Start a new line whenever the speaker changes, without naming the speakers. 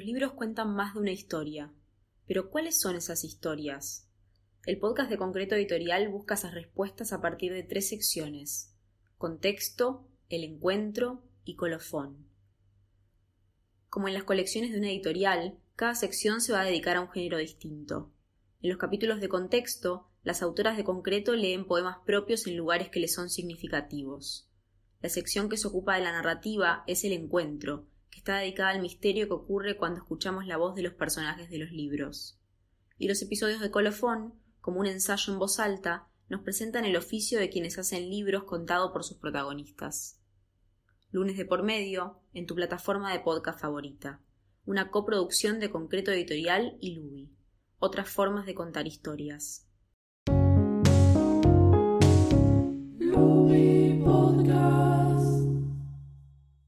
libros cuentan más de una historia. Pero ¿cuáles son esas historias? El podcast de Concreto Editorial busca esas respuestas a partir de tres secciones. Contexto, el encuentro y colofón. Como en las colecciones de una editorial, cada sección se va a dedicar a un género distinto. En los capítulos de contexto, las autoras de concreto leen poemas propios en lugares que les son significativos. La sección que se ocupa de la narrativa es el encuentro, está dedicada al misterio que ocurre cuando escuchamos la voz de los personajes de los libros. Y los episodios de colofón, como un ensayo en voz alta, nos presentan el oficio de quienes hacen libros contado por sus protagonistas lunes de por medio, en tu plataforma de podcast favorita. Una coproducción de Concreto Editorial y Lubi. Otras formas de contar historias.